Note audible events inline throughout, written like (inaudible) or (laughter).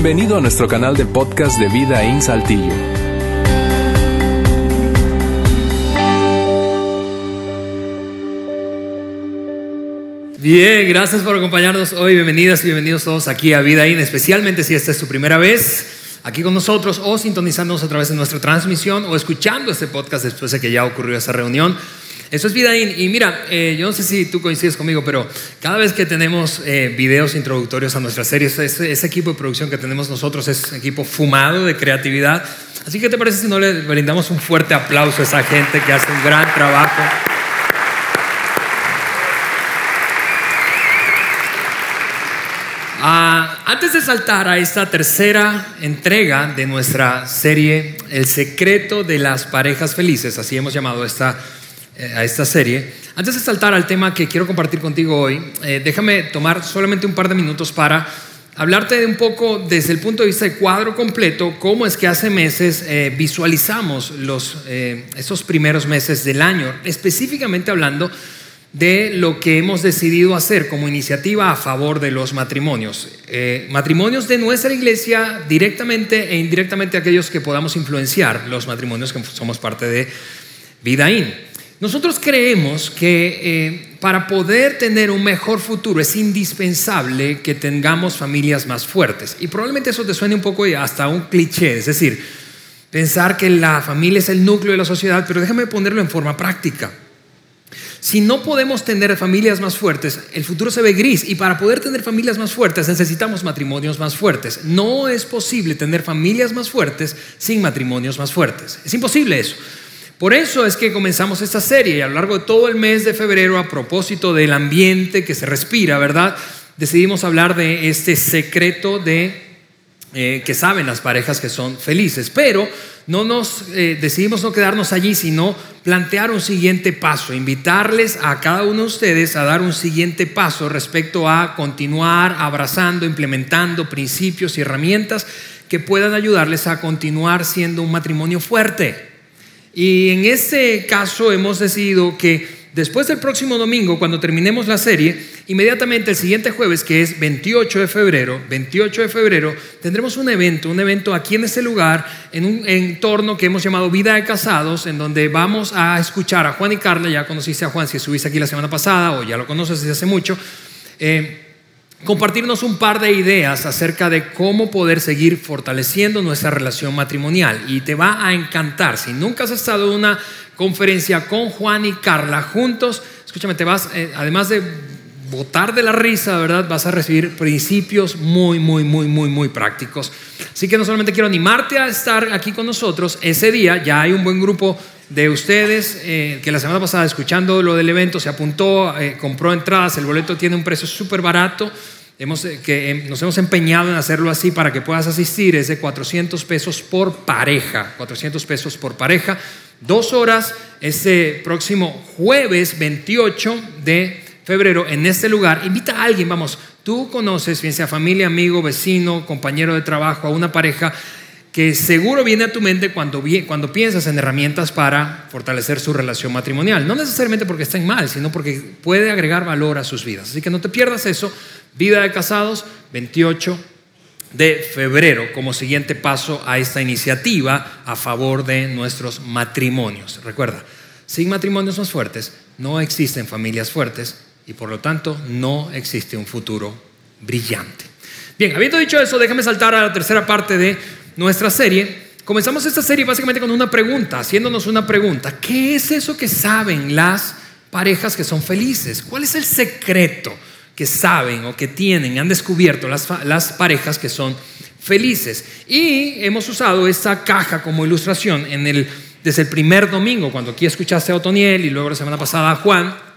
Bienvenido a nuestro canal de podcast de Vida en Saltillo. Bien, gracias por acompañarnos hoy. Bienvenidas y bienvenidos todos aquí a Vida In, especialmente si esta es tu primera vez aquí con nosotros o sintonizándonos a través de nuestra transmisión o escuchando este podcast después de que ya ocurrió esa reunión. Eso es Vida In. Y mira, eh, yo no sé si tú coincides conmigo, pero cada vez que tenemos eh, videos introductorios a nuestras series, ese, equipo de producción que tenemos nosotros es equipo fumado de creatividad. Así que, ¿te parece si no le brindamos un fuerte aplauso a esa gente que hace un gran trabajo? Ah, antes de saltar a esta tercera entrega de nuestra serie El secreto de las parejas felices, así hemos llamado esta, a esta serie, antes de saltar al tema que quiero compartir contigo hoy, eh, déjame tomar solamente un par de minutos para hablarte de un poco desde el punto de vista de cuadro completo, cómo es que hace meses eh, visualizamos los, esos primeros meses del año, específicamente hablando de lo que hemos decidido hacer como iniciativa a favor de los matrimonios. Eh, matrimonios de nuestra iglesia directamente e indirectamente aquellos que podamos influenciar los matrimonios que somos parte de Vidaín. Nosotros creemos que eh, para poder tener un mejor futuro es indispensable que tengamos familias más fuertes. Y probablemente eso te suene un poco hasta un cliché, es decir, pensar que la familia es el núcleo de la sociedad, pero déjame ponerlo en forma práctica. Si no podemos tener familias más fuertes, el futuro se ve gris y para poder tener familias más fuertes necesitamos matrimonios más fuertes. No es posible tener familias más fuertes sin matrimonios más fuertes. Es imposible eso. Por eso es que comenzamos esta serie y a lo largo de todo el mes de febrero, a propósito del ambiente que se respira, ¿verdad? Decidimos hablar de este secreto de eh, que saben las parejas que son felices. Pero no nos eh, decidimos no quedarnos allí, sino plantear un siguiente paso, invitarles a cada uno de ustedes a dar un siguiente paso respecto a continuar abrazando, implementando principios y herramientas que puedan ayudarles a continuar siendo un matrimonio fuerte. Y en este caso hemos decidido que Después del próximo domingo, cuando terminemos la serie, inmediatamente el siguiente jueves, que es 28 de febrero, 28 de febrero, tendremos un evento, un evento aquí en este lugar, en un entorno que hemos llamado Vida de Casados, en donde vamos a escuchar a Juan y Carla, ya conociste a Juan si estuviste aquí la semana pasada o ya lo conoces desde hace mucho. Eh, compartirnos un par de ideas acerca de cómo poder seguir fortaleciendo nuestra relación matrimonial. Y te va a encantar. Si nunca has estado en una conferencia con Juan y Carla juntos, escúchame, te vas, eh, además de botar de la risa, ¿verdad? Vas a recibir principios muy, muy, muy, muy, muy prácticos. Así que no solamente quiero animarte a estar aquí con nosotros, ese día ya hay un buen grupo de ustedes eh, que la semana pasada escuchando lo del evento se apuntó, eh, compró entradas, el boleto tiene un precio súper barato. Hemos, eh, que nos hemos empeñado en hacerlo así para que puedas asistir, es de 400 pesos por pareja, 400 pesos por pareja, dos horas este próximo jueves 28 de febrero en este lugar. Invita a alguien, vamos, tú conoces, bien sea familia, amigo, vecino, compañero de trabajo, a una pareja que seguro viene a tu mente cuando, cuando piensas en herramientas para fortalecer su relación matrimonial. No necesariamente porque estén mal, sino porque puede agregar valor a sus vidas. Así que no te pierdas eso. Vida de casados, 28 de febrero, como siguiente paso a esta iniciativa a favor de nuestros matrimonios. Recuerda, sin matrimonios más fuertes no existen familias fuertes y por lo tanto no existe un futuro brillante. Bien, habiendo dicho eso, déjame saltar a la tercera parte de nuestra serie, comenzamos esta serie básicamente con una pregunta, haciéndonos una pregunta. ¿Qué es eso que saben las parejas que son felices? ¿Cuál es el secreto que saben o que tienen, han descubierto las, las parejas que son felices? Y hemos usado esta caja como ilustración en el, desde el primer domingo, cuando aquí escuchaste a Otoniel y luego la semana pasada a Juan.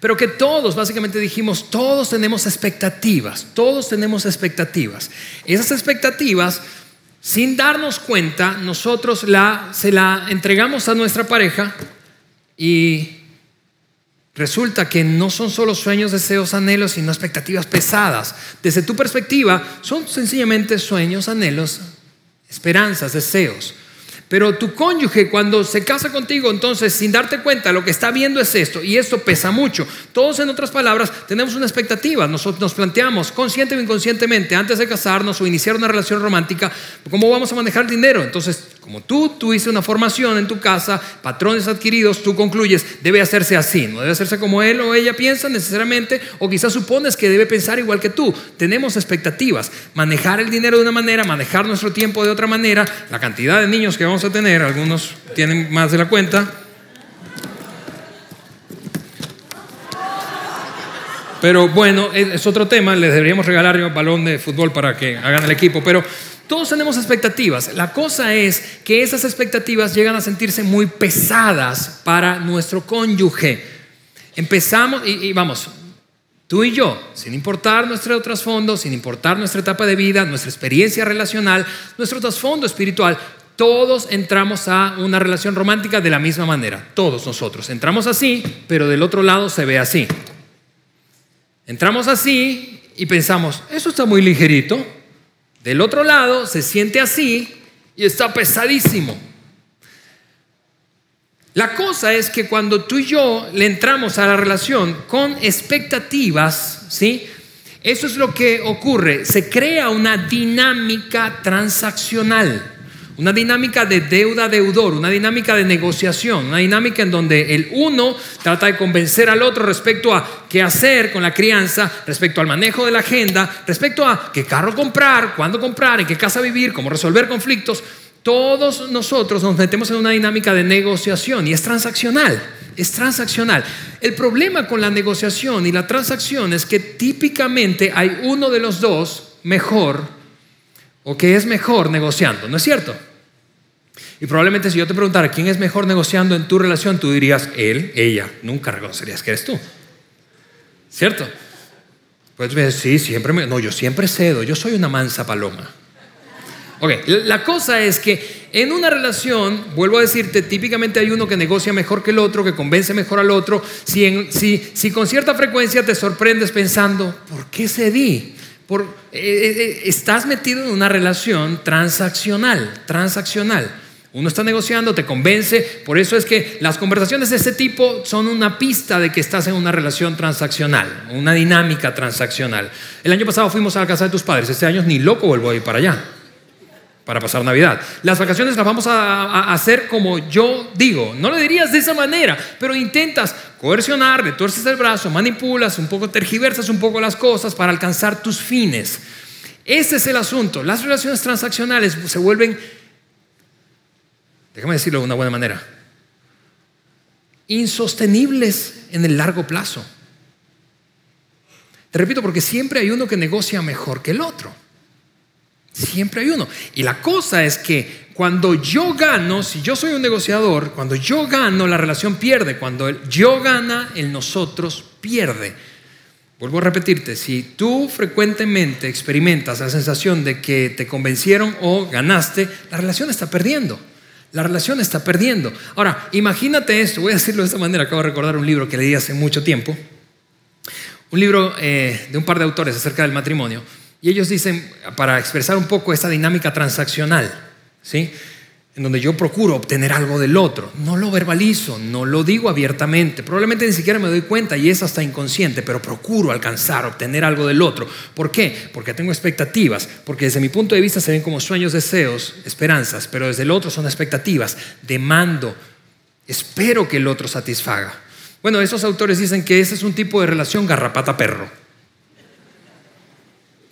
Pero que todos, básicamente dijimos, todos tenemos expectativas, todos tenemos expectativas. Esas expectativas sin darnos cuenta, nosotros la, se la entregamos a nuestra pareja y resulta que no son solo sueños, deseos, anhelos, sino expectativas pesadas. Desde tu perspectiva, son sencillamente sueños, anhelos, esperanzas, deseos. Pero tu cónyuge cuando se casa contigo, entonces sin darte cuenta, lo que está viendo es esto y esto pesa mucho. Todos en otras palabras tenemos una expectativa, nosotros nos planteamos consciente o inconscientemente antes de casarnos o iniciar una relación romántica, cómo vamos a manejar el dinero. Entonces, como tú tuviste una formación en tu casa, patrones adquiridos, tú concluyes, debe hacerse así, no debe hacerse como él o ella piensa necesariamente, o quizás supones que debe pensar igual que tú. Tenemos expectativas, manejar el dinero de una manera, manejar nuestro tiempo de otra manera, la cantidad de niños que vamos a tener, algunos tienen más de la cuenta. Pero bueno, es otro tema, les deberíamos regalar un balón de fútbol para que hagan el equipo, pero todos tenemos expectativas. La cosa es que esas expectativas llegan a sentirse muy pesadas para nuestro cónyuge. Empezamos y, y vamos, Tú y yo, sin importar nuestro trasfondo, sin importar nuestra etapa de vida, nuestra experiencia relacional, nuestro trasfondo espiritual, todos entramos a una relación romántica de la misma manera, todos nosotros. Entramos así, pero del otro lado se ve así. Entramos así y pensamos, eso está muy ligerito. Del otro lado se siente así y está pesadísimo. La cosa es que cuando tú y yo le entramos a la relación con expectativas, ¿sí? Eso es lo que ocurre. Se crea una dinámica transaccional. Una dinámica de deuda-deudor, una dinámica de negociación, una dinámica en donde el uno trata de convencer al otro respecto a qué hacer con la crianza, respecto al manejo de la agenda, respecto a qué carro comprar, cuándo comprar, en qué casa vivir, cómo resolver conflictos. Todos nosotros nos metemos en una dinámica de negociación y es transaccional, es transaccional. El problema con la negociación y la transacción es que típicamente hay uno de los dos mejor o que es mejor negociando, ¿no es cierto? Y probablemente si yo te preguntara quién es mejor negociando en tu relación, tú dirías él, ella. Nunca reconocerías que eres tú. ¿Cierto? Pues sí, siempre me... No, yo siempre cedo. Yo soy una mansa paloma. Ok, la cosa es que en una relación, vuelvo a decirte, típicamente hay uno que negocia mejor que el otro, que convence mejor al otro. Si, si, si con cierta frecuencia te sorprendes pensando, ¿por qué cedí? Por, eh, eh, eh, estás metido en una relación transaccional, transaccional. Uno está negociando, te convence, por eso es que las conversaciones de este tipo son una pista de que estás en una relación transaccional, una dinámica transaccional. El año pasado fuimos a la casa de tus padres, este año ni loco vuelvo a ir para allá, para pasar Navidad. Las vacaciones las vamos a, hacer como yo digo, no lo dirías de esa manera, pero intentas coercionar, le tuerces el brazo, manipulas, un poco tergiversas un poco las cosas para alcanzar tus fines. Ese es el asunto. Las relaciones transaccionales se vuelven déjame decirlo de una buena manera, insostenibles en el largo plazo. Te repito, porque siempre hay uno que negocia mejor que el otro. Siempre hay uno. Y la cosa es que cuando yo gano, si yo soy un negociador, cuando yo gano, la relación pierde. Cuando yo gana, el nosotros pierde. Vuelvo a repetirte, si tú frecuentemente experimentas la sensación de que te convencieron o ganaste, la relación está perdiendo. La relación está perdiendo. Ahora, imagínate esto, voy a decirlo de esta manera, acabo de recordar un libro que leí hace mucho tiempo, un libro eh, de un par de autores acerca del matrimonio, y ellos dicen, para expresar un poco esta dinámica transaccional, ¿sí? Donde yo procuro obtener algo del otro. No lo verbalizo, no lo digo abiertamente, probablemente ni siquiera me doy cuenta y es hasta inconsciente, pero procuro alcanzar, obtener algo del otro. ¿Por qué? Porque tengo expectativas, porque desde mi punto de vista se ven como sueños, deseos, esperanzas, pero desde el otro son expectativas, demando, espero que el otro satisfaga. Bueno, esos autores dicen que ese es un tipo de relación garrapata-perro.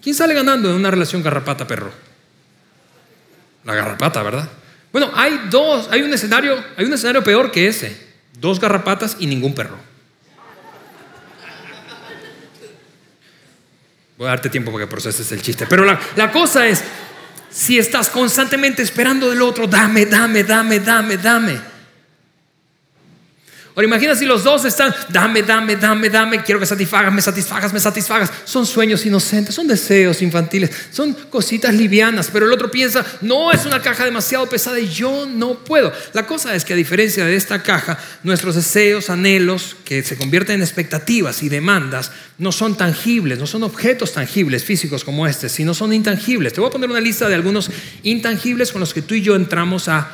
¿Quién sale ganando en una relación garrapata-perro? La garrapata, ¿verdad? Bueno, hay dos, hay un escenario, hay un escenario peor que ese. Dos garrapatas y ningún perro. Voy a darte tiempo para que proceses el chiste. Pero la, la cosa es, si estás constantemente esperando del otro, dame, dame, dame, dame, dame. Ahora imagina si los dos están, dame, dame, dame, dame, quiero que satisfagas, me satisfagas, me satisfagas. Son sueños inocentes, son deseos infantiles, son cositas livianas, pero el otro piensa, no, es una caja demasiado pesada y yo no puedo. La cosa es que a diferencia de esta caja, nuestros deseos, anhelos, que se convierten en expectativas y demandas, no son tangibles, no son objetos tangibles físicos como este, sino son intangibles. Te voy a poner una lista de algunos intangibles con los que tú y yo entramos a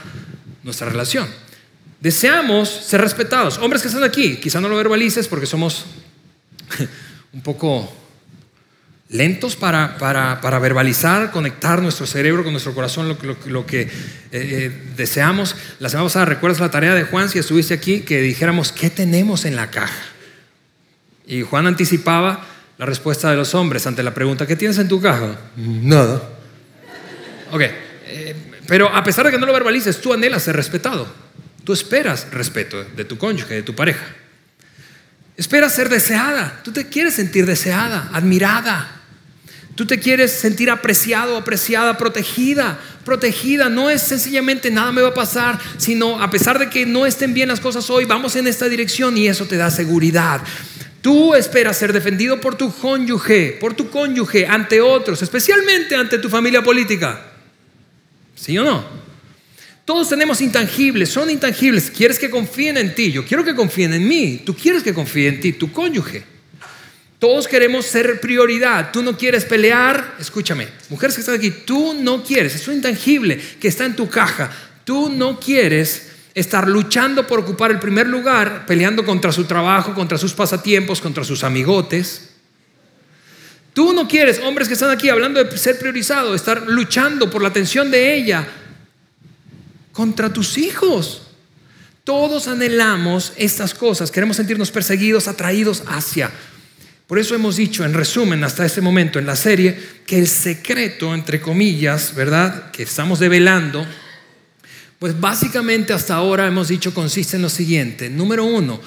nuestra relación. Deseamos ser respetados. Hombres que están aquí, quizá no lo verbalices porque somos (laughs) un poco lentos para, para, verbalizar, conectar nuestro cerebro con nuestro corazón, lo, que eh, eh, deseamos. La semana pasada, ¿recuerdas la tarea de Juan si estuviste aquí? Que dijéramos, ¿qué tenemos en la caja? Y Juan anticipaba la respuesta de los hombres ante la pregunta, ¿qué tienes en tu caja? Nada. Ok, eh, pero a pesar de que no lo verbalices, tú anhelas ser respetado. Tú esperas respeto de tu cónyuge, de tu pareja. Esperas ser deseada. Tú te quieres sentir deseada, admirada. Tú te quieres sentir apreciado, apreciada, protegida. Protegida no es sencillamente nada me va a pasar, sino a pesar de que no estén bien las cosas hoy, vamos en esta dirección y eso te da seguridad. Tú esperas ser defendido por tu cónyuge, por tu cónyuge ante otros, especialmente ante tu familia política. ¿Sí o no? Todos tenemos intangibles, son intangibles. Quieres que confíen en ti, yo quiero que confíen en mí, tú quieres que confíen en ti, tu cónyuge. Todos queremos ser prioridad. Tú no quieres pelear. Escúchame, mujeres que están aquí, tú no quieres. Es un intangible que está en tu caja. Tú no quieres estar luchando por ocupar el primer lugar, peleando contra su trabajo, contra sus pasatiempos, contra sus amigotes. Tú no quieres, hombres que están aquí hablando de ser priorizado, estar luchando por la atención de ella contra tus hijos. Todos anhelamos estas cosas, queremos sentirnos perseguidos, atraídos hacia por eso hemos dicho, en resumen, hasta este momento en la serie, que el secreto, entre comillas, ¿verdad?, que estamos develando, pues básicamente hasta ahora hemos dicho consiste en lo siguiente. Número uno,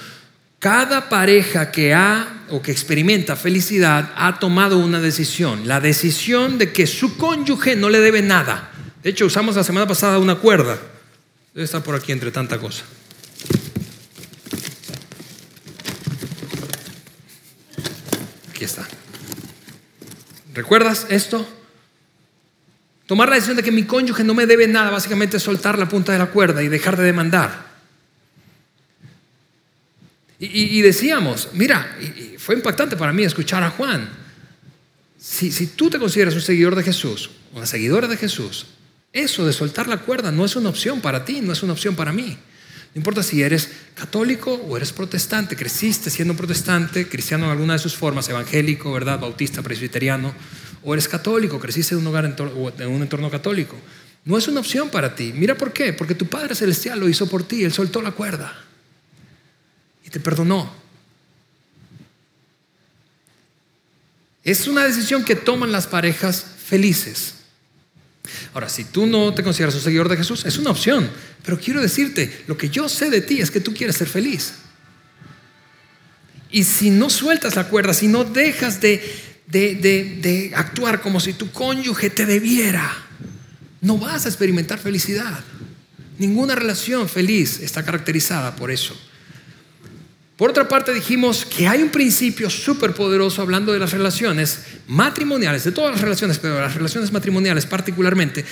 cada pareja que ha o que experimenta felicidad ha tomado una decisión, la decisión de que su cónyuge no le debe nada. De hecho, usamos la semana pasada una cuerda. Debe estar por aquí entre tanta cosa. Aquí está. ¿Recuerdas esto? Tomar la decisión de que mi cónyuge no me debe nada, básicamente es soltar la punta de la cuerda y dejar de demandar. Y, decíamos, mira, fue impactante para mí escuchar a Juan. Si, si tú te consideras un seguidor de Jesús, una seguidora de Jesús, eso de soltar la cuerda no es una opción para ti, no es una opción para mí. No importa si eres católico o eres protestante, creciste siendo protestante, cristiano en alguna de sus formas, evangélico, ¿verdad? Bautista, presbiteriano, o eres católico, creciste en un hogar en un entorno católico. No es una opción para ti. Mira por qué. Porque tu Padre Celestial lo hizo por ti. Él soltó la cuerda y te perdonó. Es una decisión que toman las parejas felices. Ahora, si tú no te consideras un seguidor de Jesús, es una opción. Pero quiero decirte, lo que yo sé de ti es que tú quieres ser feliz. Y si no sueltas la cuerda, si no dejas de, de, actuar como si tu cónyuge te debiera, no vas a experimentar felicidad. Ninguna relación feliz está caracterizada por eso. Por otra parte, dijimos que hay un principio súper poderoso hablando de las relaciones matrimoniales, de todas las relaciones, pero las relaciones matrimoniales particularmente,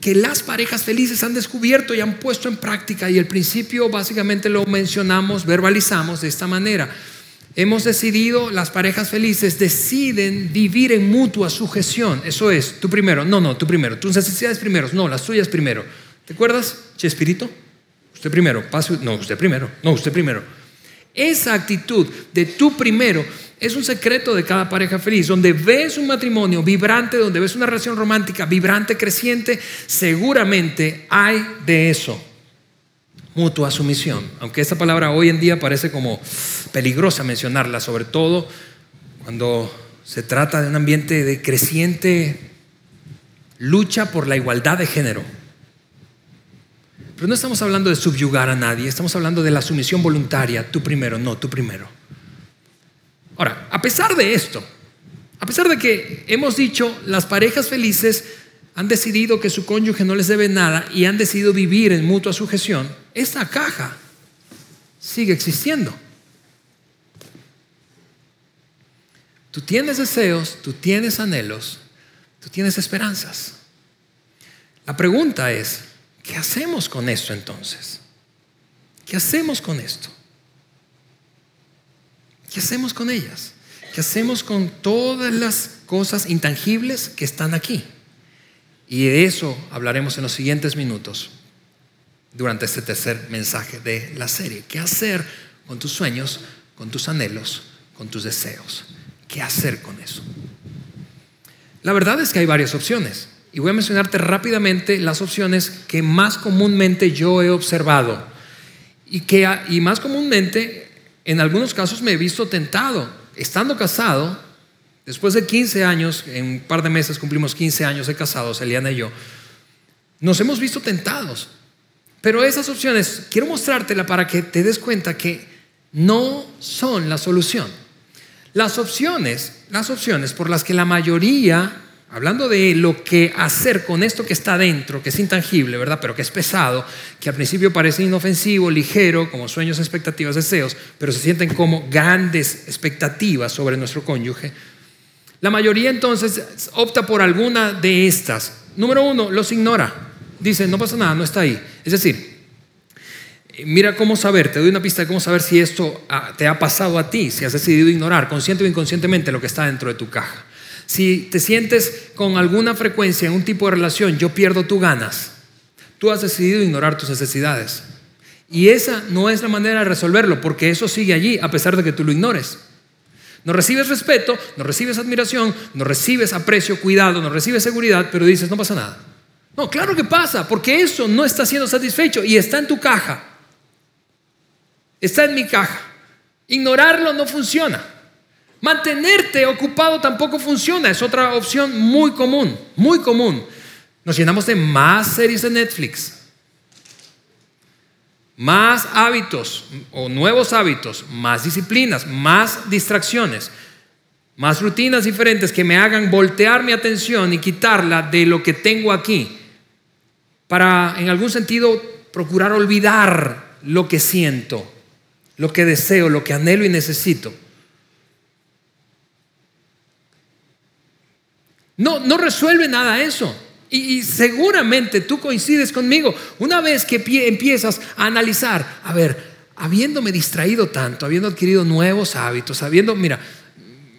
que las parejas felices han descubierto y han puesto en práctica. Y el principio básicamente lo mencionamos, verbalizamos de esta manera. Hemos decidido, las parejas felices deciden vivir en mutua sujeción. Eso es, tú primero, no, no, tú primero. Tus necesidades primero, no, las tuyas primero. ¿Te acuerdas, Chespirito? Usted primero, paso, no, usted primero, no, usted primero. Esa actitud de tú primero es un secreto de cada pareja feliz. Donde ves un matrimonio vibrante, donde ves una relación romántica vibrante, creciente, seguramente hay de eso. Mutua sumisión. Aunque esta palabra hoy en día parece como peligrosa mencionarla, sobre todo cuando se trata de un ambiente de creciente lucha por la igualdad de género. Pero no estamos hablando de subyugar a nadie, estamos hablando de la sumisión voluntaria, tú primero, no, tú primero. Ahora, a pesar de esto, a pesar de que hemos dicho las parejas felices han decidido que su cónyuge no les debe nada y han decidido vivir en mutua sujeción, esta caja sigue existiendo. Tú tienes deseos, tú tienes anhelos, tú tienes esperanzas. La pregunta es, ¿Qué hacemos con esto entonces? ¿Qué hacemos con esto? ¿Qué hacemos con ellas? ¿Qué hacemos con todas las cosas intangibles que están aquí? Y de eso hablaremos en los siguientes minutos. durante este tercer mensaje de la serie. ¿Qué hacer con tus sueños, con tus anhelos, con tus deseos? ¿Qué hacer con eso? La verdad es que hay varias opciones. Y voy a mencionarte rápidamente las opciones que más comúnmente yo he observado. Y que y más comúnmente, en algunos casos me he visto tentado. Estando casado, después de 15 años, en un par de meses cumplimos 15 años de casados, Eliana y yo, nos hemos visto tentados. Pero esas opciones, quiero mostrártela para que te des cuenta que no son la solución. Las opciones, las opciones por las que la mayoría Hablando de lo que hacer con esto que está dentro, que es intangible, ¿verdad? Pero que es pesado, que al principio parece inofensivo, ligero, como sueños, expectativas, deseos, pero se sienten como grandes expectativas sobre nuestro cónyuge. La mayoría entonces opta por alguna de estas. Número uno, los ignora. Dice, no pasa nada, no está ahí. Es decir, mira cómo saber, te doy una pista de cómo saber si esto ah, te ha pasado a ti, si has decidido ignorar consciente o inconscientemente lo que está dentro de tu caja. Si te sientes con alguna frecuencia en un tipo de relación, yo pierdo, tú ganas. Tú has decidido ignorar tus necesidades. Y esa no es la manera de resolverlo, porque eso sigue allí a pesar de que tú lo ignores. No recibes respeto, no recibes admiración, no recibes aprecio, cuidado, no recibes seguridad, pero dices, no pasa nada. No, claro que pasa, porque eso no está siendo satisfecho y está en tu caja. Está en mi caja. Ignorarlo no funciona. Mantenerte ocupado tampoco funciona, es otra opción muy común, muy común. Nos llenamos de más series de Netflix, más hábitos o nuevos hábitos, más disciplinas, más distracciones, más rutinas diferentes que me hagan voltear mi atención y quitarla de lo que tengo aquí, para en algún sentido procurar olvidar lo que siento, lo que deseo, lo que anhelo y necesito. No, no resuelve nada eso. Y, seguramente tú coincides conmigo. Una vez que empiezas a analizar, a ver, habiéndome distraído tanto, habiendo adquirido nuevos hábitos, habiendo, mira,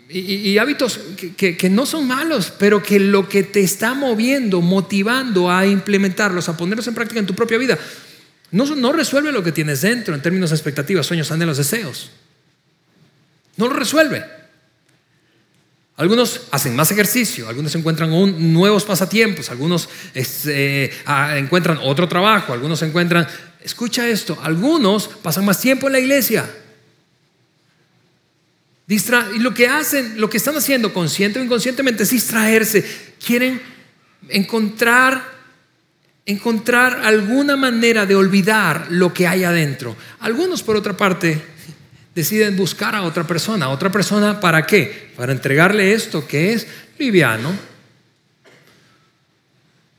y, hábitos que, que, no son malos, pero que lo que te está moviendo, motivando a implementarlos, a ponerlos en práctica en tu propia vida, no, no resuelve lo que tienes dentro en términos de expectativas, sueños, anhelos, deseos. No lo resuelve. Algunos hacen más ejercicio, algunos encuentran nuevos pasatiempos, algunos este, ah, encuentran otro trabajo, algunos encuentran, escucha esto, algunos pasan más tiempo en la iglesia. y lo que hacen, lo que están haciendo consciente o inconscientemente es distraerse. Quieren encontrar, encontrar alguna manera de olvidar lo que hay adentro. Algunos, por otra parte, deciden buscar a otra persona. ¿Otra persona para qué? Para entregarle esto que es liviano.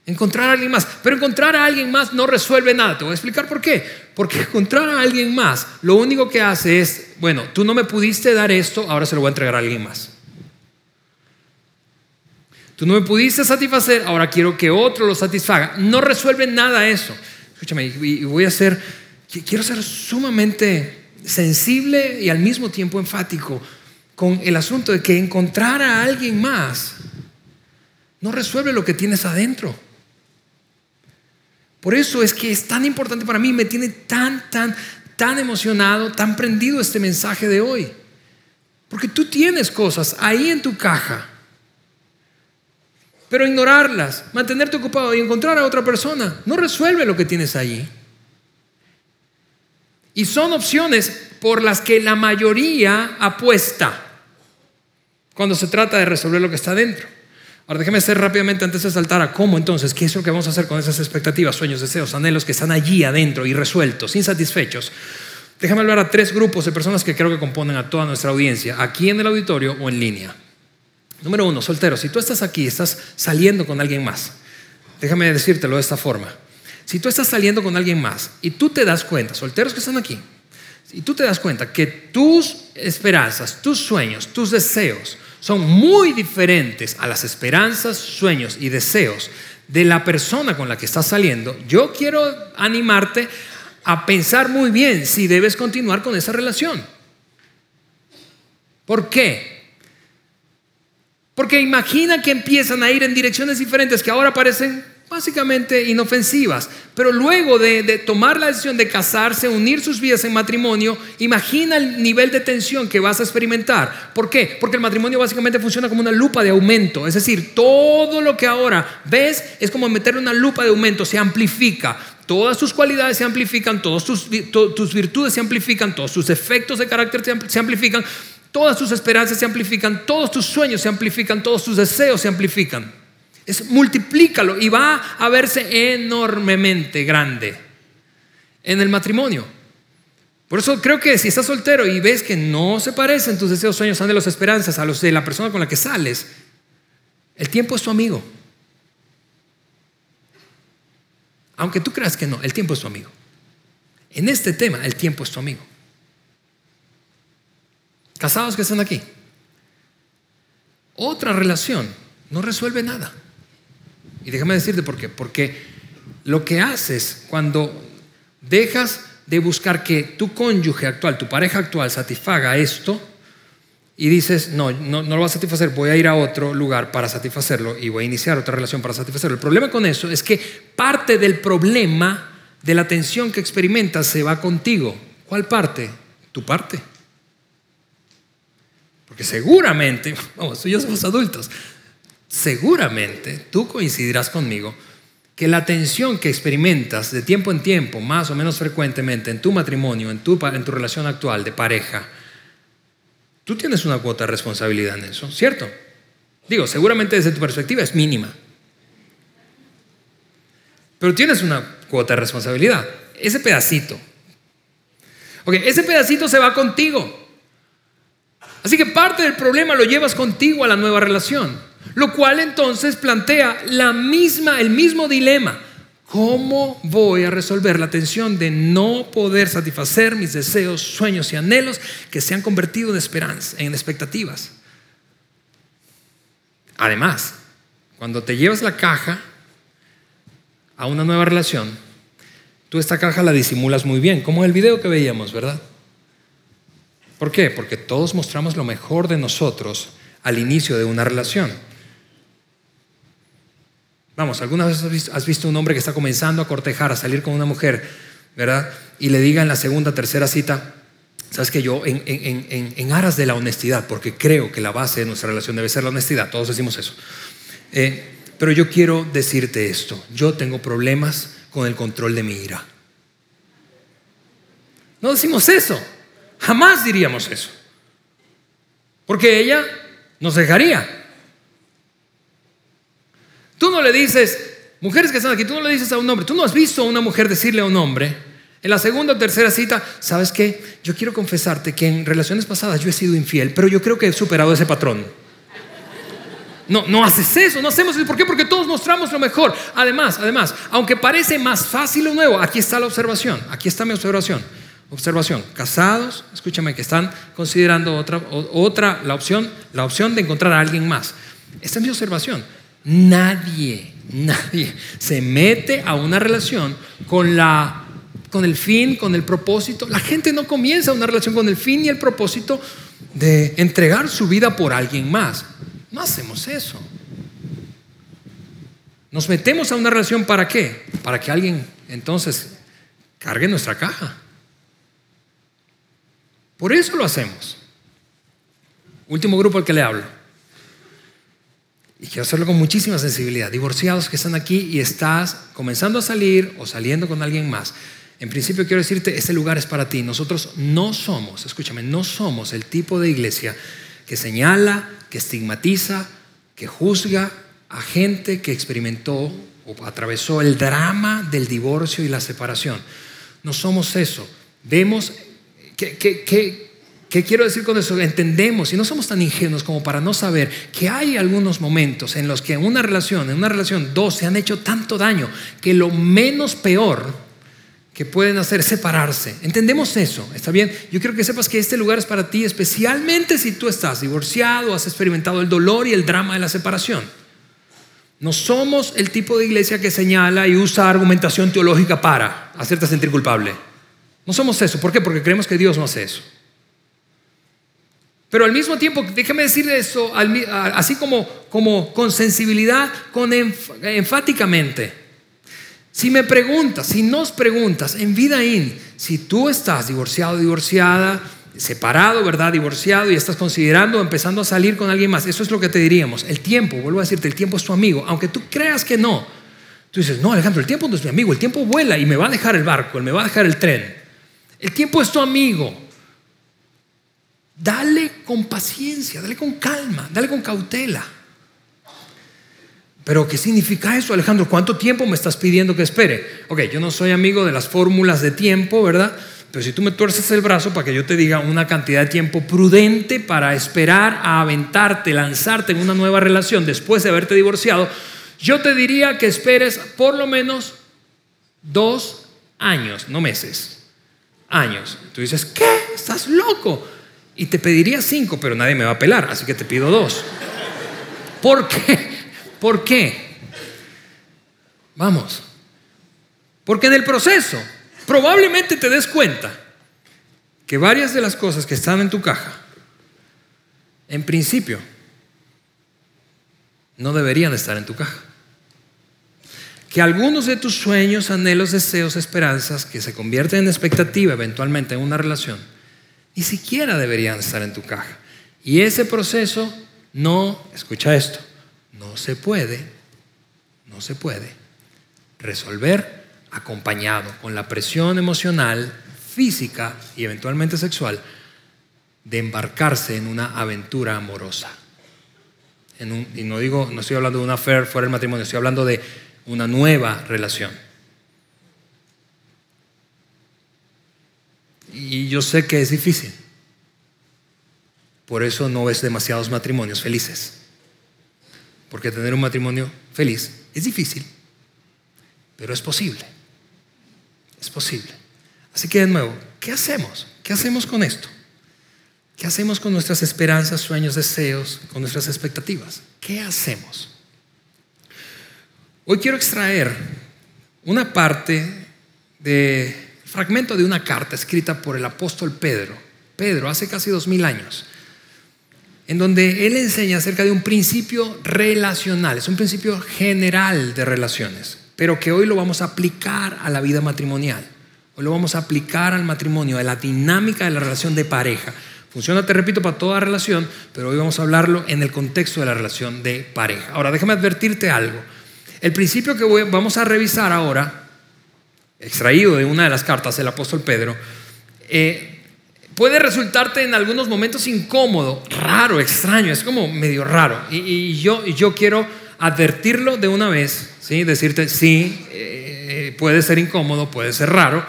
Encontrar a alguien más. Pero encontrar a alguien más no resuelve nada. Te voy a explicar por qué. Porque encontrar a alguien más lo único que hace es, bueno, tú no me pudiste dar esto, ahora se lo voy a entregar a alguien más. Tú no me pudiste satisfacer, ahora quiero que otro lo satisfaga. No resuelve nada eso. Escúchame, y voy a ser, quiero ser sumamente sensible y al mismo tiempo enfático con el asunto de que encontrar a alguien más no resuelve lo que tienes adentro. Por eso es que es tan importante para mí, me tiene tan, tan, tan emocionado, tan prendido este mensaje de hoy. Porque tú tienes cosas ahí en tu caja, pero ignorarlas, mantenerte ocupado y encontrar a otra persona no resuelve lo que tienes allí. Y son opciones por las que la mayoría apuesta cuando se trata de resolver lo que está dentro. Ahora déjeme hacer rápidamente antes de saltar a cómo entonces, qué es lo que vamos a hacer con esas expectativas, sueños, deseos, anhelos que están allí adentro y resueltos, insatisfechos. Déjame hablar a tres grupos de personas que creo que componen a toda nuestra audiencia, aquí en el auditorio o en línea. Número uno, soltero. Si tú estás aquí, estás saliendo con alguien más, déjame decírtelo de esta forma. Si tú estás saliendo con alguien más y tú te das cuenta, solteros que están aquí, y tú te das cuenta que tus esperanzas, tus sueños, tus deseos son muy diferentes a las esperanzas, sueños y deseos de la persona con la que estás saliendo, yo quiero animarte a pensar muy bien si debes continuar con esa relación. ¿Por qué? Porque imagina que empiezan a ir en direcciones diferentes que ahora parecen básicamente inofensivas. Pero luego de, tomar la decisión de casarse, unir sus vidas en matrimonio, imagina el nivel de tensión que vas a experimentar. ¿Por qué? Porque el matrimonio básicamente funciona como una lupa de aumento. Es decir, todo lo que ahora ves es como meterle una lupa de aumento, se amplifica. Todas tus cualidades se amplifican, todas tus, tus virtudes se amplifican, todos tus efectos de carácter se amplifican, todas tus esperanzas se amplifican, todos tus sueños se amplifican, todos tus deseos se amplifican. Es multiplícalo y va a verse enormemente grande en el matrimonio. Por eso creo que si estás soltero y ves que no se parecen tus deseos, sueños, anhelos, esperanzas a los de la persona con la que sales, el tiempo es tu amigo. Aunque tú creas que no, el tiempo es tu amigo. En este tema, el tiempo es tu amigo. Casados que están aquí. Otra relación no resuelve nada. Y déjame decirte por qué. Porque lo que haces cuando dejas de buscar que tu cónyuge actual, tu pareja actual satisfaga esto, y dices, no, no, no, lo vas a satisfacer, voy a ir a otro lugar para satisfacerlo y voy a iniciar otra relación para satisfacerlo. El problema con eso es que parte del problema de la tensión que experimentas se va contigo. ¿Cuál parte? Tu parte. Porque seguramente, (laughs) vamos, tú y somos adultos, seguramente tú coincidirás conmigo que la tensión que experimentas de tiempo en tiempo, más o menos frecuentemente en tu matrimonio, en tu, en tu relación actual de pareja, Tú tienes una cuota de responsabilidad en eso, ¿cierto? Digo, seguramente desde tu perspectiva es mínima. Pero tienes una cuota de responsabilidad. Ese pedacito. Ok, ese pedacito se va contigo. Así que parte del problema lo llevas contigo a la nueva relación. Lo cual entonces plantea la misma, el mismo dilema. ¿Cómo voy a resolver la tensión de no poder satisfacer mis deseos, sueños y anhelos que se han convertido en esperanza, en expectativas? Además, cuando te llevas la caja a una nueva relación, tú esta caja la disimulas muy bien, como en el video que veíamos, ¿verdad? ¿Por qué? Porque todos mostramos lo mejor de nosotros al inicio de una relación. Vamos, ¿alguna vez has visto un hombre que está comenzando a cortejar, a salir con una mujer, ¿verdad? Y le diga en la segunda, tercera cita, sabes que yo, en, aras de la honestidad, porque creo que la base de nuestra relación debe ser la honestidad, todos decimos eso. Eh, pero yo quiero decirte esto, yo tengo problemas con el control de mi ira. No decimos eso, jamás diríamos eso, porque ella nos dejaría. Tú no le dices, mujeres que están aquí, tú no le dices a un hombre, tú no has visto a una mujer decirle a un hombre, en la segunda o tercera cita, ¿sabes qué? Yo quiero confesarte que en relaciones pasadas yo he sido infiel, pero yo creo que he superado ese patrón. No, no haces eso, no hacemos eso. ¿Por qué? Porque todos mostramos lo mejor. Además, además, aunque parece más fácil lo nuevo, aquí está la observación, aquí está mi observación. Observación, casados, escúchame, que están considerando otra, otra la opción, la opción de encontrar a alguien más. Esta es mi observación. Nadie, nadie se mete a una relación con la con el fin, con el propósito. La gente no comienza una relación con el fin y el propósito de entregar su vida por alguien más. No hacemos eso. Nos metemos a una relación para qué? Para que alguien entonces cargue nuestra caja. Por eso lo hacemos. Último grupo al que le hablo. Y quiero hacerlo con muchísima sensibilidad. Divorciados que están aquí y estás comenzando a salir o saliendo con alguien más. En principio quiero decirte, este lugar es para ti. Nosotros no somos, escúchame, no somos el tipo de iglesia que señala, que estigmatiza, que juzga a gente que experimentó o atravesó el drama del divorcio y la separación. No somos eso. Vemos que, que, ¿Qué quiero decir con eso? Entendemos y no somos tan ingenuos como para no saber que hay algunos momentos en los que en una relación, en una relación dos, se han hecho tanto daño que lo menos peor que pueden hacer es separarse. Entendemos eso, ¿está bien? Yo quiero que sepas que este lugar es para ti, especialmente si tú estás divorciado, has experimentado el dolor y el drama de la separación. No somos el tipo de iglesia que señala y usa argumentación teológica para hacerte sentir culpable. No somos eso. ¿Por qué? Porque creemos que Dios no hace eso. Pero al mismo tiempo, déjame decir eso, así como, como con sensibilidad, con enfáticamente. Si me preguntas, si nos preguntas en vida in, si tú estás divorciado, divorciada, separado, ¿verdad? Divorciado y estás considerando empezando a salir con alguien más, eso es lo que te diríamos. El tiempo, vuelvo a decirte, el tiempo es tu amigo, aunque tú creas que no. Tú dices, no, Alejandro, el tiempo no es mi amigo, el tiempo vuela y me va a dejar el barco, me va a dejar el tren. El tiempo es tu amigo. Dale con paciencia, dale con calma, dale con cautela. Pero ¿qué significa eso, Alejandro? ¿Cuánto tiempo me estás pidiendo que espere? Ok, yo no soy amigo de las fórmulas de tiempo, ¿verdad? Pero si tú me tuerces el brazo para que yo te diga una cantidad de tiempo prudente para esperar a aventarte, lanzarte en una nueva relación después de haberte divorciado, yo te diría que esperes por lo menos dos años, no meses, años. Tú dices, ¿qué? ¿Estás loco? Y te pediría cinco, pero nadie me va a pelar, así que te pido dos. ¿Por qué? ¿Por qué? Vamos. Porque en el proceso probablemente te des cuenta que varias de las cosas que están en tu caja, en principio, no deberían estar en tu caja. Que algunos de tus sueños, anhelos, deseos, esperanzas, que se convierten en expectativa eventualmente en una relación, ni siquiera deberían estar en tu caja. Y ese proceso no, escucha esto, no se puede, no se puede resolver acompañado con la presión emocional, física y eventualmente sexual de embarcarse en una aventura amorosa. y no digo, no estoy hablando de una affair fuera del matrimonio, estoy hablando de una nueva relación. Y yo sé que es difícil. Por eso no ves demasiados matrimonios felices. Porque tener un matrimonio feliz es difícil, pero es posible. Es posible. Así que de nuevo, ¿qué hacemos? ¿Qué hacemos con esto? ¿Qué hacemos con nuestras esperanzas, sueños, deseos, con nuestras expectativas? ¿Qué hacemos? Hoy quiero extraer una parte de fragmento de una carta escrita por el apóstol Pedro. Pedro, hace casi dos mil años, en donde él enseña acerca de un principio relacional, es un principio general de relaciones pero que hoy lo vamos a aplicar a la vida matrimonial. Hoy lo vamos a aplicar al matrimonio, a la dinámica de la relación de pareja. Funciona, te repito, para toda relación, pero hoy vamos a hablarlo en el contexto de la relación de pareja. Ahora, déjame advertirte algo. El principio que vamos a revisar ahora, extraído de una de las cartas del apóstol Pedro, eh, puede resultarte en algunos momentos incómodo, raro, extraño, es como medio raro. Y, yo, yo quiero advertirlo de una vez ¿sí? Decirte, sí, eh, puede ser incómodo, puede ser raro,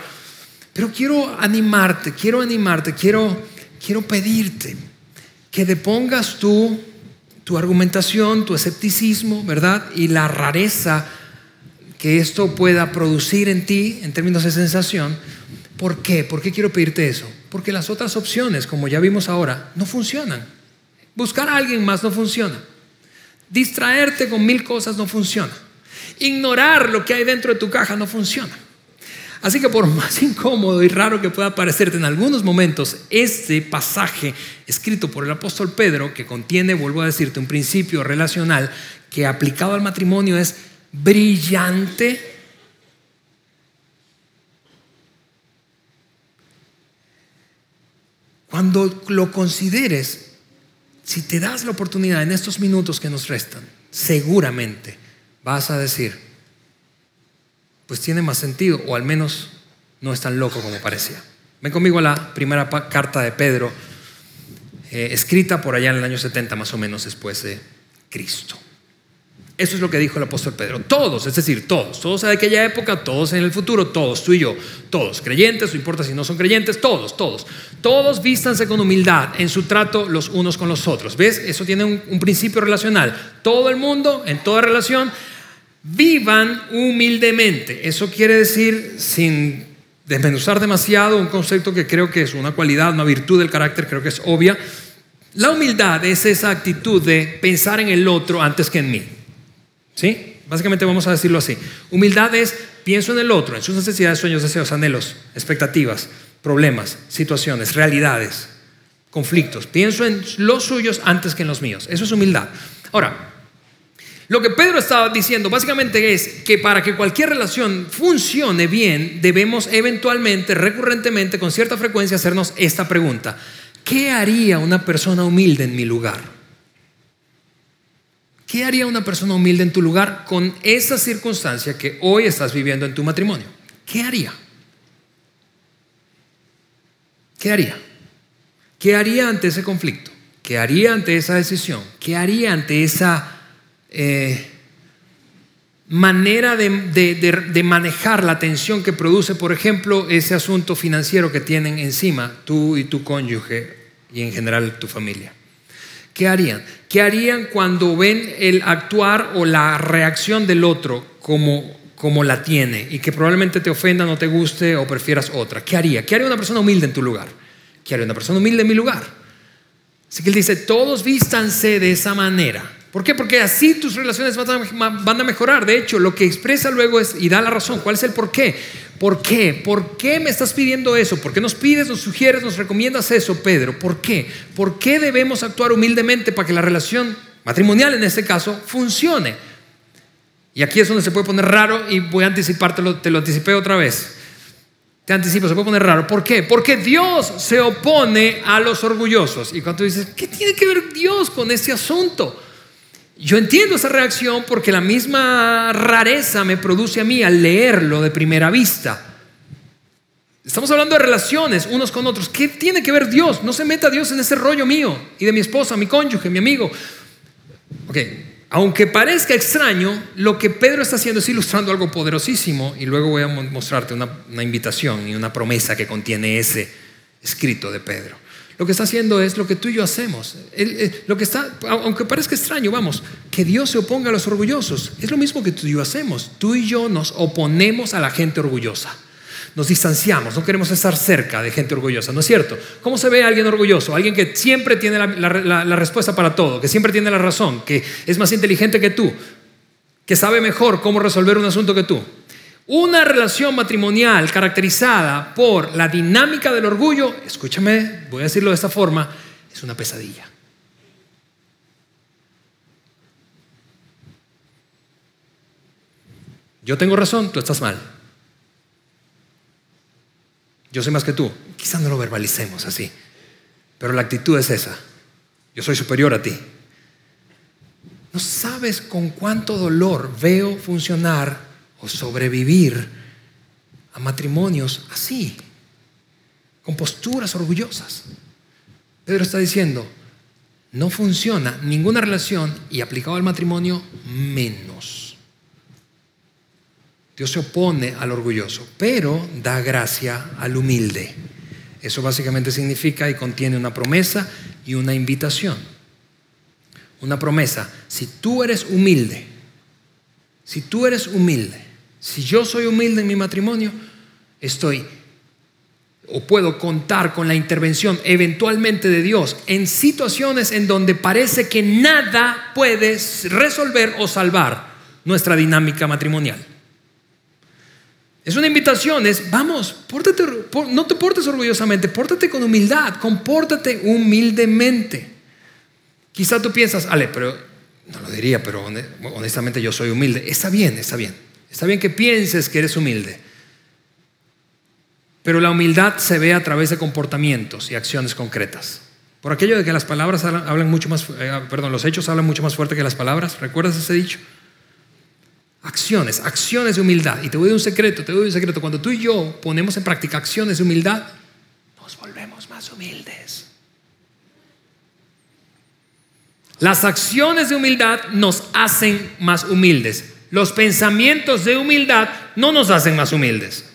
pero quiero animarte, quiero animarte, quiero, quiero pedirte que depongas tú tu argumentación, tu escepticismo, ¿verdad? Y la rareza que esto pueda producir en ti en términos de sensación. ¿Por qué? ¿Por qué quiero pedirte eso? Porque las otras opciones, como ya vimos ahora, no funcionan. Buscar a alguien más no funciona. Distraerte con mil cosas no funciona. Ignorar lo que hay dentro de tu caja no funciona. Así que por (laughs) más incómodo y raro que pueda parecerte en algunos momentos, este pasaje escrito por el apóstol Pedro, que contiene, vuelvo a decirte, un principio relacional que aplicado al matrimonio es brillante, cuando lo consideres, si te das la oportunidad en estos minutos que nos restan, seguramente vas a decir, pues tiene más sentido, o al menos no es tan loco como parecía. Ven conmigo a la primera carta de Pedro, eh, escrita por allá en el año 70 más o menos después de Cristo. Eso es lo que dijo el apóstol Pedro. Todos, es decir, todos, todos de aquella época, todos en el futuro, todos, tú y yo, todos, creyentes, no importa si no son creyentes, todos, todos, todos vístanse con humildad en su trato los unos con los otros. ¿Ves? Eso tiene un principio relacional. Todo el mundo, en toda relación, vivan humildemente. Eso quiere decir, sin desmenuzar demasiado, un concepto que creo que es una cualidad, una virtud del carácter, creo que es obvia. La humildad es esa actitud de pensar en el otro antes que en mí. ¿Sí? Básicamente vamos a decirlo así. Humildad es pienso en el otro, en sus necesidades, sueños, deseos, anhelos, expectativas, problemas, situaciones, realidades conflictos. Pienso en los suyos antes que en los míos. Eso es humildad. Ahora, lo que Pedro estaba diciendo básicamente es que para que cualquier relación funcione bien, debemos eventualmente, recurrentemente, con cierta frecuencia, hacernos esta pregunta. ¿Qué haría una persona humilde en mi lugar? ¿Qué haría una persona humilde en tu lugar con esa circunstancia que hoy estás viviendo en tu matrimonio? ¿Qué haría? ¿Qué haría? ¿Qué haría ante ese conflicto? ¿Qué haría ante esa decisión? ¿Qué haría ante esa eh, manera de, manejar la tensión que produce, por ejemplo, ese asunto financiero que tienen encima tú y tu cónyuge y en general tu familia. ¿Qué harían? ¿Qué harían cuando ven el actuar o la reacción del otro como, como la tiene y que probablemente te ofenda, no te guste o prefieras otra? ¿Qué haría? ¿Qué haría una persona humilde en tu lugar? ¿Qué haría una persona humilde en mi lugar? Así que él dice, todos vístanse de esa manera ¿Por qué? Porque así tus relaciones van a mejorar. De hecho, lo que expresa luego es, y da la razón, ¿cuál es el por qué? ¿Por qué? ¿Por qué me estás pidiendo eso? ¿Por qué nos pides, nos sugieres, nos recomiendas eso, Pedro? ¿Por qué? ¿Por qué debemos actuar humildemente para que la relación matrimonial, en este caso, funcione? Y aquí es donde se puede poner raro y voy a anticipártelo, te lo anticipé otra vez. Te anticipo, se puede poner raro. ¿Por qué? Porque Dios se opone a los orgullosos. Y cuando tú dices, ¿qué tiene que ver Dios con este asunto? Yo entiendo esa reacción porque la misma rareza me produce a mí al leerlo de primera vista. Estamos hablando de relaciones unos con otros. ¿Qué tiene que ver Dios? No se meta Dios en ese rollo mío y de mi esposa, mi cónyuge, mi amigo. Ok, aunque parezca extraño, lo que Pedro está haciendo es ilustrando algo poderosísimo y luego voy a mostrarte una, una invitación y una promesa que contiene ese escrito de Pedro. Lo que está haciendo es lo que tú y yo hacemos. lo que está, aunque parezca extraño, vamos, que Dios se oponga a los orgullosos. Es lo mismo que tú y yo hacemos. Tú y yo nos oponemos a la gente orgullosa. Nos distanciamos, no queremos estar cerca de gente orgullosa, ¿no es cierto? ¿Cómo se ve alguien orgulloso? Alguien que siempre tiene la respuesta para todo, que siempre tiene la razón, que es más inteligente que tú, que sabe mejor cómo resolver un asunto que tú. Una relación matrimonial caracterizada por la dinámica del orgullo, escúchame, voy a decirlo de esta forma, es una pesadilla. Yo tengo razón, tú estás mal. Yo soy más que tú. Quizás no lo verbalicemos así, pero la actitud es esa. Yo soy superior a ti. No sabes con cuánto dolor veo funcionar o sobrevivir a matrimonios así, con posturas orgullosas. Pedro está diciendo, no funciona ninguna relación y aplicado al matrimonio menos. Dios se opone al orgulloso, pero da gracia al humilde. Eso básicamente significa y contiene una promesa y una invitación. Una promesa, si tú eres humilde, si tú eres humilde, si yo soy humilde en mi matrimonio, estoy o puedo contar con la intervención eventualmente de Dios en situaciones en donde parece que nada puede resolver o salvar nuestra dinámica matrimonial. Es una invitación, es, vamos, no te portes orgullosamente, pórtate con humildad, compórtate humildemente. Quizá tú piensas, Ale, pero no lo diría, pero honestamente yo soy humilde. Está bien, está bien. Está bien que pienses que eres humilde, pero la humildad se ve a través de comportamientos y acciones concretas. Por aquello de que las palabras hablan mucho más, eh, perdón, los hechos hablan mucho más fuerte que las palabras. ¿Recuerdas ese dicho? Acciones, acciones de humildad. Y te voy a un secreto, te doy un secreto. Cuando tú y yo ponemos en práctica acciones de humildad, nos volvemos más humildes. Las acciones de humildad nos hacen más humildes. Los pensamientos de humildad no nos hacen más humildes.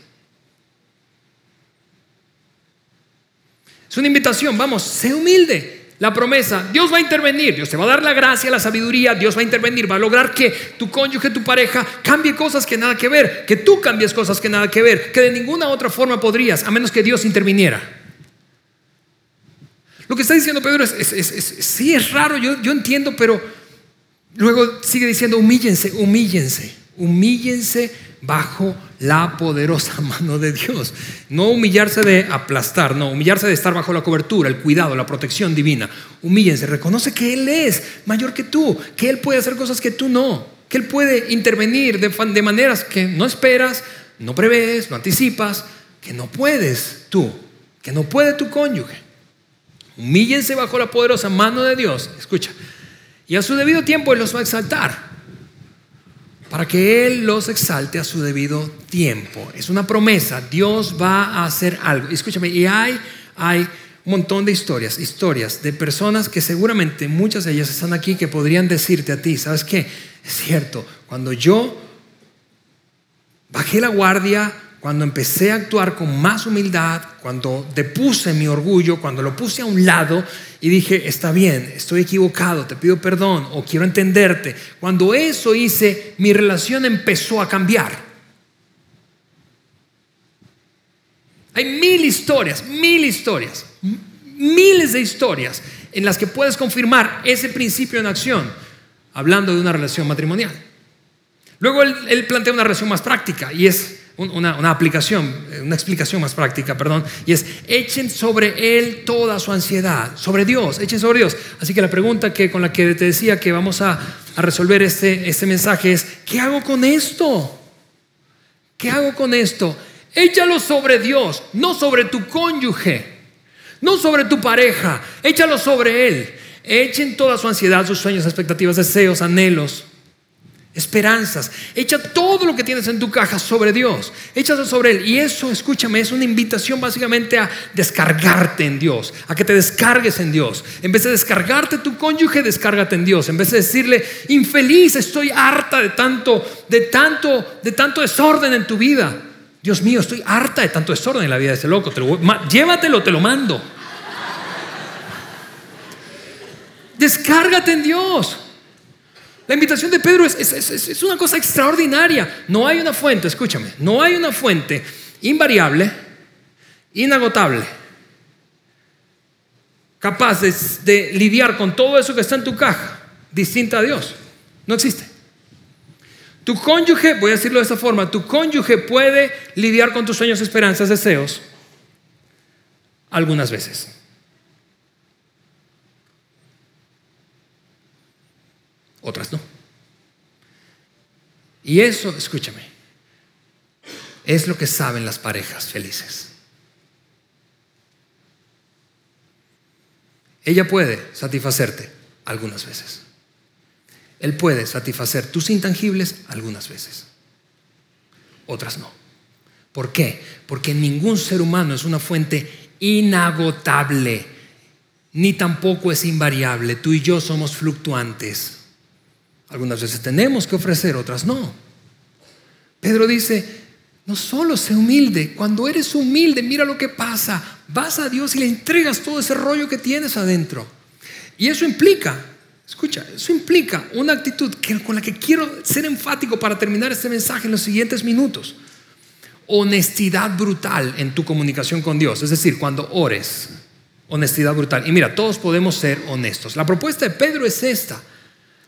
Es una invitación, vamos, sé humilde. La promesa, Dios va a intervenir, Dios te va a dar la gracia, la sabiduría, Dios va a intervenir, va a lograr que tu cónyuge, tu pareja cambie cosas que nada que ver, que tú cambies cosas que nada que ver, que de ninguna otra forma podrías, a menos que Dios interviniera. Lo que está diciendo Pedro es, sí, es raro, yo, yo entiendo, pero Luego sigue diciendo, humíllense, humíllense. Humíllense bajo la poderosa (laughs) mano de Dios. No humillarse de aplastar, no, humillarse de estar bajo la cobertura, el cuidado, la protección divina. Humíllense, reconoce que Él es mayor que tú, que Él puede hacer cosas que tú no, que Él puede intervenir de, maneras que no esperas, no prevés, no anticipas, que no puedes tú, que no puede tu cónyuge. Humíllense bajo la poderosa mano de Dios, escucha, y a su debido tiempo Él los va a exaltar para que Él los exalte a su debido tiempo. Es una promesa, Dios va a hacer algo. Escúchame, y hay, hay un montón de historias, historias de personas que seguramente muchas de ellas están aquí que podrían decirte a ti, ¿sabes qué? Es cierto, cuando yo bajé la guardia, cuando empecé a actuar con más humildad, cuando depuse mi orgullo, cuando lo puse a un lado y dije, está bien, estoy equivocado, te pido perdón o quiero entenderte, cuando eso hice, mi relación empezó a cambiar. Hay mil historias, mil historias, miles de historias en las que puedes confirmar ese principio en acción, hablando de una relación matrimonial. Luego él, él plantea una relación más práctica y es una, aplicación, eh, una explicación más práctica, perdón, y es echen sobre él toda su ansiedad, sobre Dios, echen sobre Dios. Así que la pregunta que con la que te decía que vamos a, resolver este, este mensaje es, ¿qué hago con esto? ¿Qué hago con esto? Échalo sobre Dios, no sobre tu cónyuge, no sobre tu pareja, échalo sobre Él. Echen toda su ansiedad, sus sueños, expectativas, deseos, anhelos, esperanzas. Echa todo lo que tienes en tu caja sobre Dios. Échalo sobre Él. Y eso, escúchame, es una invitación básicamente a descargarte en Dios, a que te descargues en Dios. En vez de descargarte tu cónyuge, descárgate en Dios. En vez de decirle, infeliz, estoy harta de tanto, de tanto, de tanto desorden en tu vida. Dios mío, estoy harta de tanto desorden en la vida de ese loco. llévatelo, te lo mando. Descárgate en Dios. La invitación de Pedro es, una cosa extraordinaria. No hay una fuente, escúchame, no hay una fuente invariable, inagotable, capaz de, lidiar con todo eso que está en tu caja, distinta a Dios. No existe. Tu cónyuge, voy a decirlo de esta forma, tu cónyuge puede lidiar con tus sueños, esperanzas, deseos algunas veces. Otras no. Y eso, escúchame, es lo que saben las parejas felices. Ella puede satisfacerte algunas veces. Él puede satisfacer tus intangibles algunas veces. Otras no. ¿Por qué? Porque ningún ser humano es una fuente inagotable, ni tampoco es invariable. Tú y yo somos fluctuantes. Algunas veces tenemos que ofrecer, otras no. Pedro dice, no solo sé humilde, cuando eres humilde, mira lo que pasa, vas a Dios y le entregas todo ese rollo que tienes adentro. Y eso implica, escucha, eso implica una actitud con la que quiero ser enfático para terminar este mensaje en los siguientes minutos. Honestidad brutal en tu comunicación con Dios, es decir, cuando ores, honestidad brutal. Y mira, todos podemos ser honestos. La propuesta de Pedro es esta.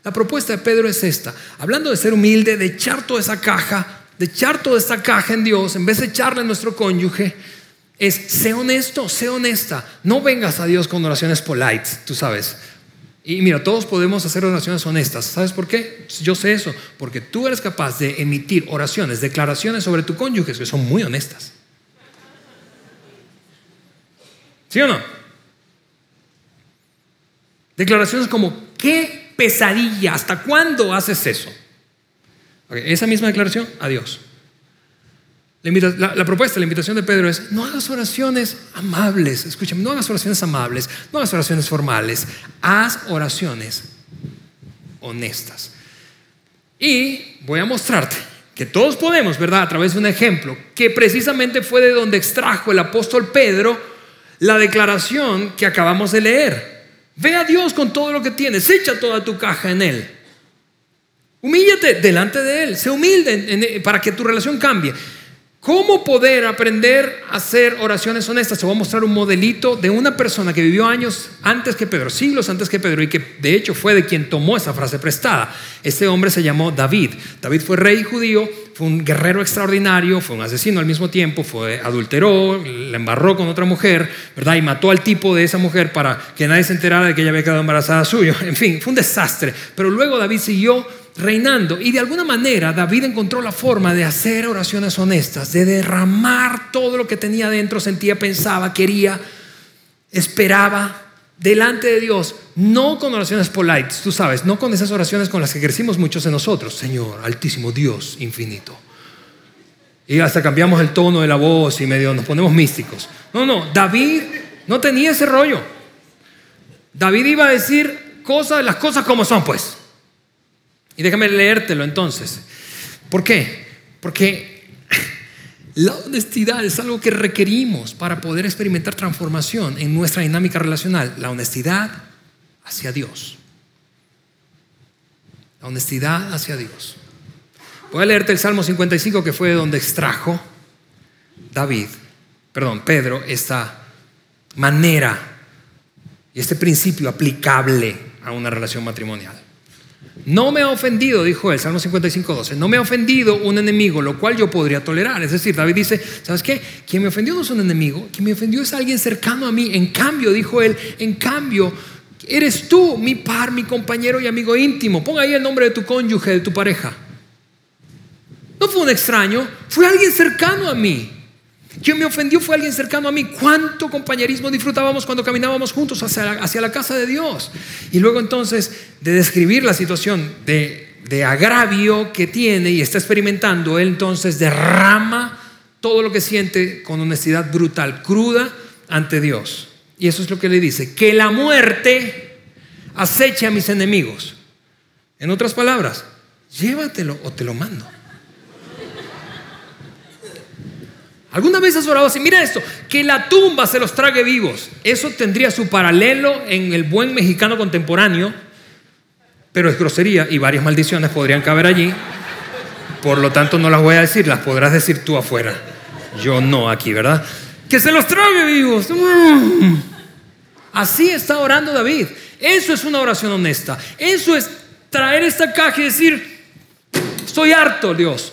La propuesta de Pedro es esta, hablando de ser humilde, de echar toda esa caja, de echar toda esta caja en Dios, en vez de echarle a nuestro cónyuge, es sé honesto, sé honesta, no vengas a Dios con oraciones polite, tú sabes. Y mira, todos podemos hacer oraciones honestas. ¿Sabes por qué? Yo sé eso, porque tú eres capaz de emitir oraciones, declaraciones sobre tu cónyuge que son muy honestas. ¿Sí o no? Declaraciones como, ¿qué pesadilla. ¿Hasta cuándo haces eso? esa misma declaración, adiós. La, la, propuesta, la invitación de Pedro es, no hagas oraciones amables, escúchame, no hagas oraciones amables, no hagas oraciones formales, haz oraciones honestas. Y voy a mostrarte que todos podemos, ¿verdad? A través de un ejemplo, que precisamente fue de donde extrajo el apóstol Pedro la declaración que acabamos de leer. Ve a Dios con todo lo que tienes, echa toda tu caja en Él. Humíllate delante de Él, sé humilde para que tu relación cambie. ¿Cómo poder aprender a hacer oraciones honestas? Te voy a mostrar un modelito de una persona que vivió años antes que Pedro, siglos antes que Pedro, y que de hecho fue de quien tomó esa frase prestada. Este hombre se llamó David. David fue rey judío, fue un guerrero extraordinario, fue un asesino al mismo tiempo, fue adulteró, le embarró con otra mujer, ¿verdad? Y mató al tipo de esa mujer para que nadie se enterara de que ella había quedado embarazada suyo. (laughs) En fin, fue un desastre. Pero luego David siguió reinando. Y de alguna manera David encontró la forma de hacer oraciones honestas, de derramar todo lo que tenía dentro, sentía, pensaba, quería, esperaba delante de Dios, no con oraciones polites, tú sabes, no con esas oraciones con las que crecimos muchos de nosotros, Señor, altísimo Dios infinito. Y hasta cambiamos el tono de la voz y medio nos ponemos místicos. No, no, David no tenía ese rollo. David iba a decir cosas, las cosas como son, pues. Y déjame leértelo entonces. ¿Por qué? Porque la honestidad es algo que requerimos para poder experimentar transformación en nuestra dinámica relacional. La honestidad hacia Dios. La honestidad hacia Dios. Voy a leerte el Salmo 55 que fue donde extrajo David, perdón, Pedro, esta manera y este principio aplicable a una relación matrimonial. No me ha ofendido, dijo él, Salmo 55, 12, no me ha ofendido un enemigo, lo cual yo podría tolerar. Es decir, David dice, ¿sabes qué? Quien me ofendió no es un enemigo, quien me ofendió es alguien cercano a mí. En cambio, dijo él, en cambio, eres tú mi par, mi compañero y amigo íntimo. Ponga ahí el nombre de tu cónyuge, de tu pareja. No fue un extraño, fue alguien cercano a mí. Quien me ofendió fue alguien cercano a mí. ¿Cuánto compañerismo disfrutábamos cuando caminábamos juntos hacia la, casa de Dios? Y luego entonces de describir la situación de, de agravio que tiene y está experimentando, él entonces derrama todo lo que siente con honestidad brutal, cruda ante Dios. Y eso es lo que le dice, que la muerte aceche a mis enemigos. En otras palabras, llévatelo o te lo mando. ¿Alguna vez has orado así? Mira esto, que la tumba se los trague vivos. Eso tendría su paralelo en el buen mexicano contemporáneo, pero es grosería y varias maldiciones podrían caber allí. Por lo tanto, no las voy a decir, las podrás decir tú afuera. Yo no aquí, ¿verdad? Que se los trague vivos. Mm. Así está orando David. Eso es una oración honesta. Eso es traer esta caja y decir, estoy harto, Dios.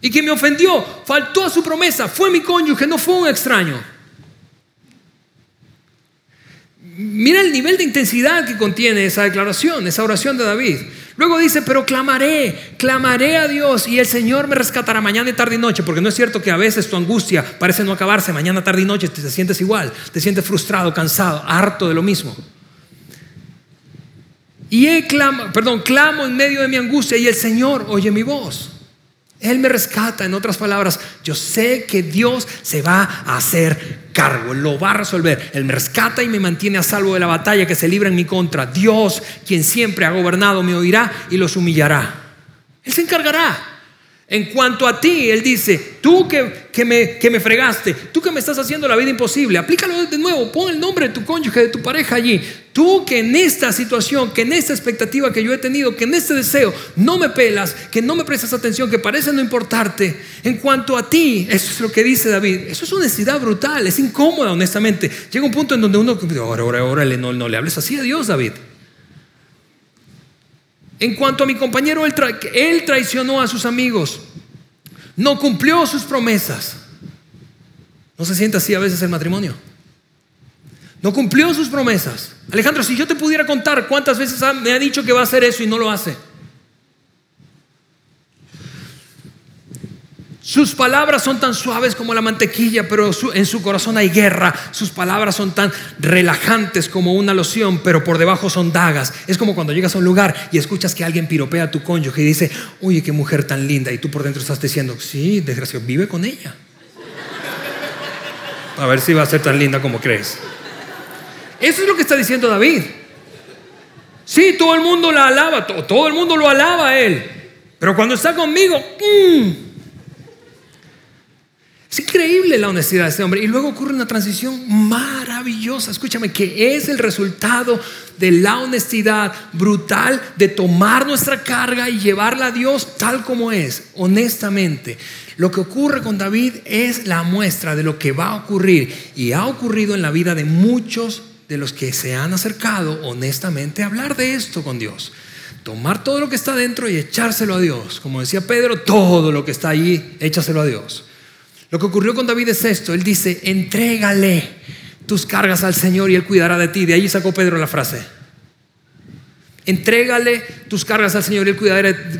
Y que me ofendió, faltó a su promesa, fue mi cónyuge, no fue un extraño. Mira el nivel de intensidad que contiene esa declaración, esa oración de David. Luego dice, pero clamaré, clamaré a Dios y el Señor me rescatará mañana, tarde y noche, porque no es cierto que a veces tu angustia parece no acabarse, mañana, tarde y noche te, te sientes igual, te sientes frustrado, cansado, harto de lo mismo. Y él clama, perdón, clamo en medio de mi angustia y el Señor oye mi voz. Él me rescata, en otras palabras, yo sé que Dios se va a hacer cargo, lo va a resolver. Él me rescata y me mantiene a salvo de la batalla que se libra en mi contra. Dios, quien siempre ha gobernado, me oirá y los humillará. Él se encargará. En cuanto a ti, Él dice, tú que, que, me, que me fregaste, tú que me estás haciendo la vida imposible, aplícalo de nuevo, pon el nombre de tu cónyuge, de tu pareja allí. Tú que en esta situación, que en esta expectativa que yo he tenido, que en este deseo no me pelas, que no me prestas atención, que parece no importarte, en cuanto a ti, eso es lo que dice David, eso es una necesidad brutal, es incómoda honestamente. Llega un punto en donde uno, ahora, ahora, ahora, no, no le hables así a Dios, David. En cuanto a mi compañero, él, traicionó a sus amigos, no cumplió sus promesas. ¿No se siente así a veces el matrimonio? No cumplió sus promesas. Alejandro, si yo te pudiera contar cuántas veces me ha dicho que va a hacer eso y no lo hace. Sus palabras son tan suaves como la mantequilla, pero en su corazón hay guerra. Sus palabras son tan relajantes como una loción, pero por debajo son dagas. Es como cuando llegas a un lugar y escuchas que alguien piropea a tu cónyuge y dice, oye, qué mujer tan linda. Y tú por dentro estás diciendo, sí, desgraciado, vive con ella. A ver si va a ser tan linda como crees. Eso es lo que está diciendo David. Sí, todo el mundo la alaba, todo, el mundo lo alaba a él. Pero cuando está conmigo, mmm, Es increíble la honestidad de este hombre. Y luego ocurre una transición maravillosa, escúchame, que es el resultado de la honestidad brutal de tomar nuestra carga y llevarla a Dios tal como es, honestamente. Lo que ocurre con David es la muestra de lo que va a ocurrir y ha ocurrido en la vida de muchos de los que se han acercado honestamente a hablar de esto con Dios. Tomar todo lo que está dentro y echárselo a Dios. Como decía Pedro, todo lo que está allí, échaselo a Dios. Lo que ocurrió con David es esto. Él dice, entrégale tus cargas al Señor y Él cuidará de ti. De ahí sacó Pedro la frase. Entrégale tus cargas al Señor y Él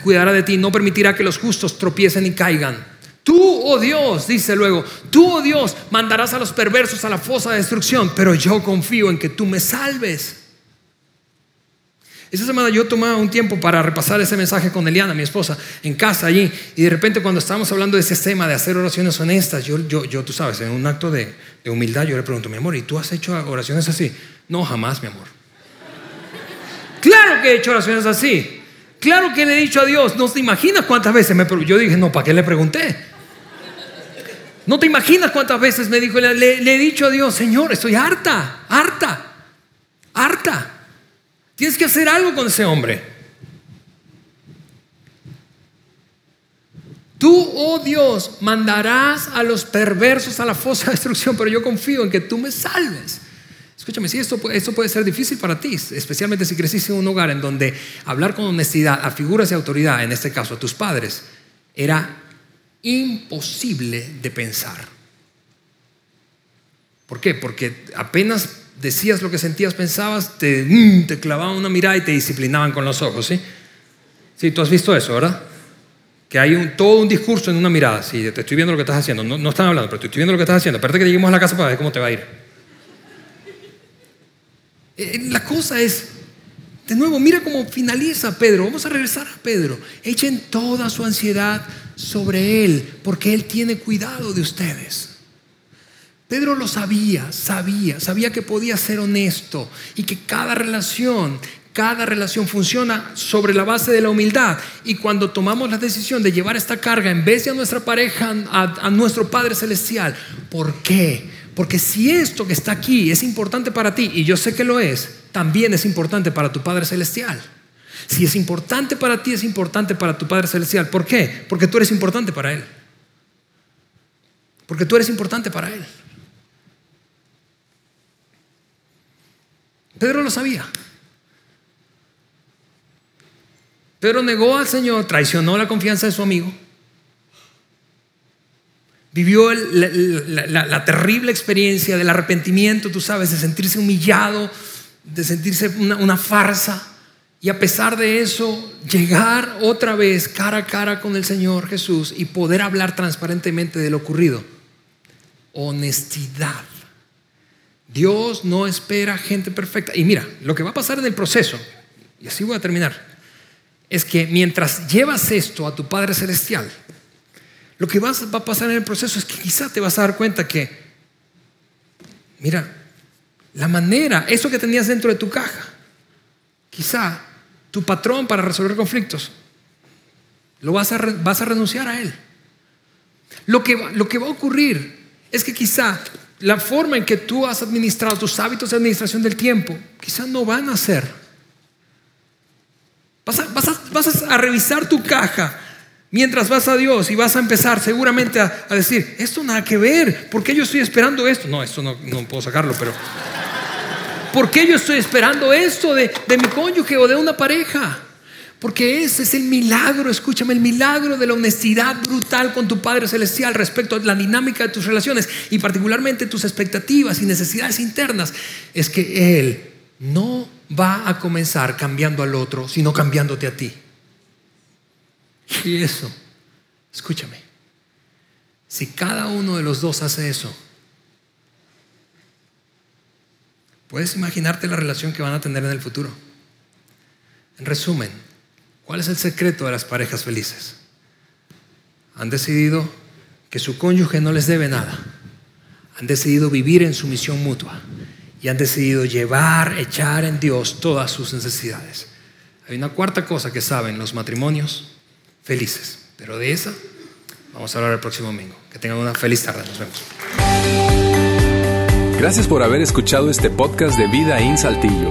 cuidará, de ti. No permitirá que los justos tropiecen y caigan. Tú, oh Dios, dice luego, tú, oh Dios, mandarás a los perversos a la fosa de destrucción, pero yo confío en que tú me salves. Esta semana yo tomaba un tiempo para repasar ese mensaje con Eliana, mi esposa, en casa allí. Y de repente cuando estábamos hablando de ese tema de hacer oraciones honestas, yo, yo, tú sabes, en un acto de, de humildad, yo le pregunto, mi amor, ¿y tú has hecho oraciones así? No, jamás, mi amor. claro que he hecho oraciones así. Claro que le he dicho a Dios, no te imaginas cuántas veces me Yo dije, no, ¿para qué le pregunté? No te imaginas cuántas veces me dijo, le, le he dicho a Dios, Señor, estoy harta, harta, harta. Tienes que hacer algo con ese hombre. Tú, oh Dios, mandarás a los perversos a la fosa de destrucción, pero yo confío en que tú me salves. Escúchame, si esto, esto puede ser difícil para ti, especialmente si creciste en un hogar en donde hablar con honestidad a figuras de autoridad, en este caso a tus padres, era imposible de pensar. ¿Por qué? Porque apenas decías lo que sentías, pensabas, te, mm, te clavaban una mirada y te disciplinaban con los ojos, ¿sí? Sí, tú has visto eso, ¿verdad? Que hay un, todo un discurso en una mirada. Sí, te estoy viendo lo que estás haciendo. No, no están hablando, pero te estoy viendo lo que estás haciendo. Espérate que lleguemos a la casa para ver cómo te va a ir. Eh, eh, la cosa es, de nuevo, mira cómo finaliza Pedro. Vamos a regresar a Pedro. Echen toda su ansiedad sobre él, porque él tiene cuidado de ustedes. Pedro lo sabía, sabía, sabía que podía ser honesto y que cada relación, cada relación funciona sobre la base de la humildad. Y cuando tomamos la decisión de llevar esta carga en vez de a nuestra pareja, a, nuestro Padre Celestial, ¿por qué? Porque si esto que está aquí es importante para ti, y yo sé que lo es, también es importante para tu Padre Celestial. Si es importante para ti, es importante para tu Padre Celestial. ¿Por qué? Porque tú eres importante para Él. Porque tú eres importante para Él. Pedro lo sabía. Pedro negó al Señor, traicionó la confianza de su amigo. Vivió la, terrible experiencia del arrepentimiento, tú sabes, de sentirse humillado, de sentirse una, una farsa. Y a pesar de eso, llegar otra vez cara a cara con el Señor Jesús y poder hablar transparentemente de lo ocurrido. Honestidad. Dios no espera gente perfecta. Y mira, lo que va a pasar en el proceso, y así voy a terminar, es que mientras llevas esto a tu Padre Celestial, lo que va a pasar en el proceso es que quizá te vas a dar cuenta que, mira, la manera, eso que tenías dentro de tu caja, quizá tu patrón para resolver conflictos, lo vas a, renunciar a él. Lo que, lo que va a ocurrir es que quizá la forma en que tú has administrado tus hábitos de administración del tiempo, quizás no van a ser. Vas a, revisar tu caja mientras vas a Dios y vas a empezar seguramente a, decir, esto nada que ver, ¿por qué yo estoy esperando esto? No, esto no, puedo sacarlo, pero ¿por qué yo estoy esperando esto de, de mi cónyuge o de una pareja? Porque ese es el milagro, escúchame, el milagro de la honestidad brutal con tu Padre Celestial respecto a la dinámica de tus relaciones y particularmente tus expectativas y necesidades internas, es que Él no va a comenzar cambiando al otro, sino cambiándote a ti. Y eso, escúchame, si cada uno de los dos hace eso, puedes imaginarte la relación que van a tener en el futuro. En resumen, ¿Cuál es el secreto de las parejas felices? Han decidido que su cónyuge no les debe nada. Han decidido vivir en sumisión mutua y han decidido llevar, echar en Dios todas sus necesidades. Hay una cuarta cosa que saben los matrimonios felices, pero de esa Vamos a hablar el próximo domingo. Que tengan una feliz tarde. Nos vemos. Gracias por haber escuchado este podcast de Vida en Saltillo.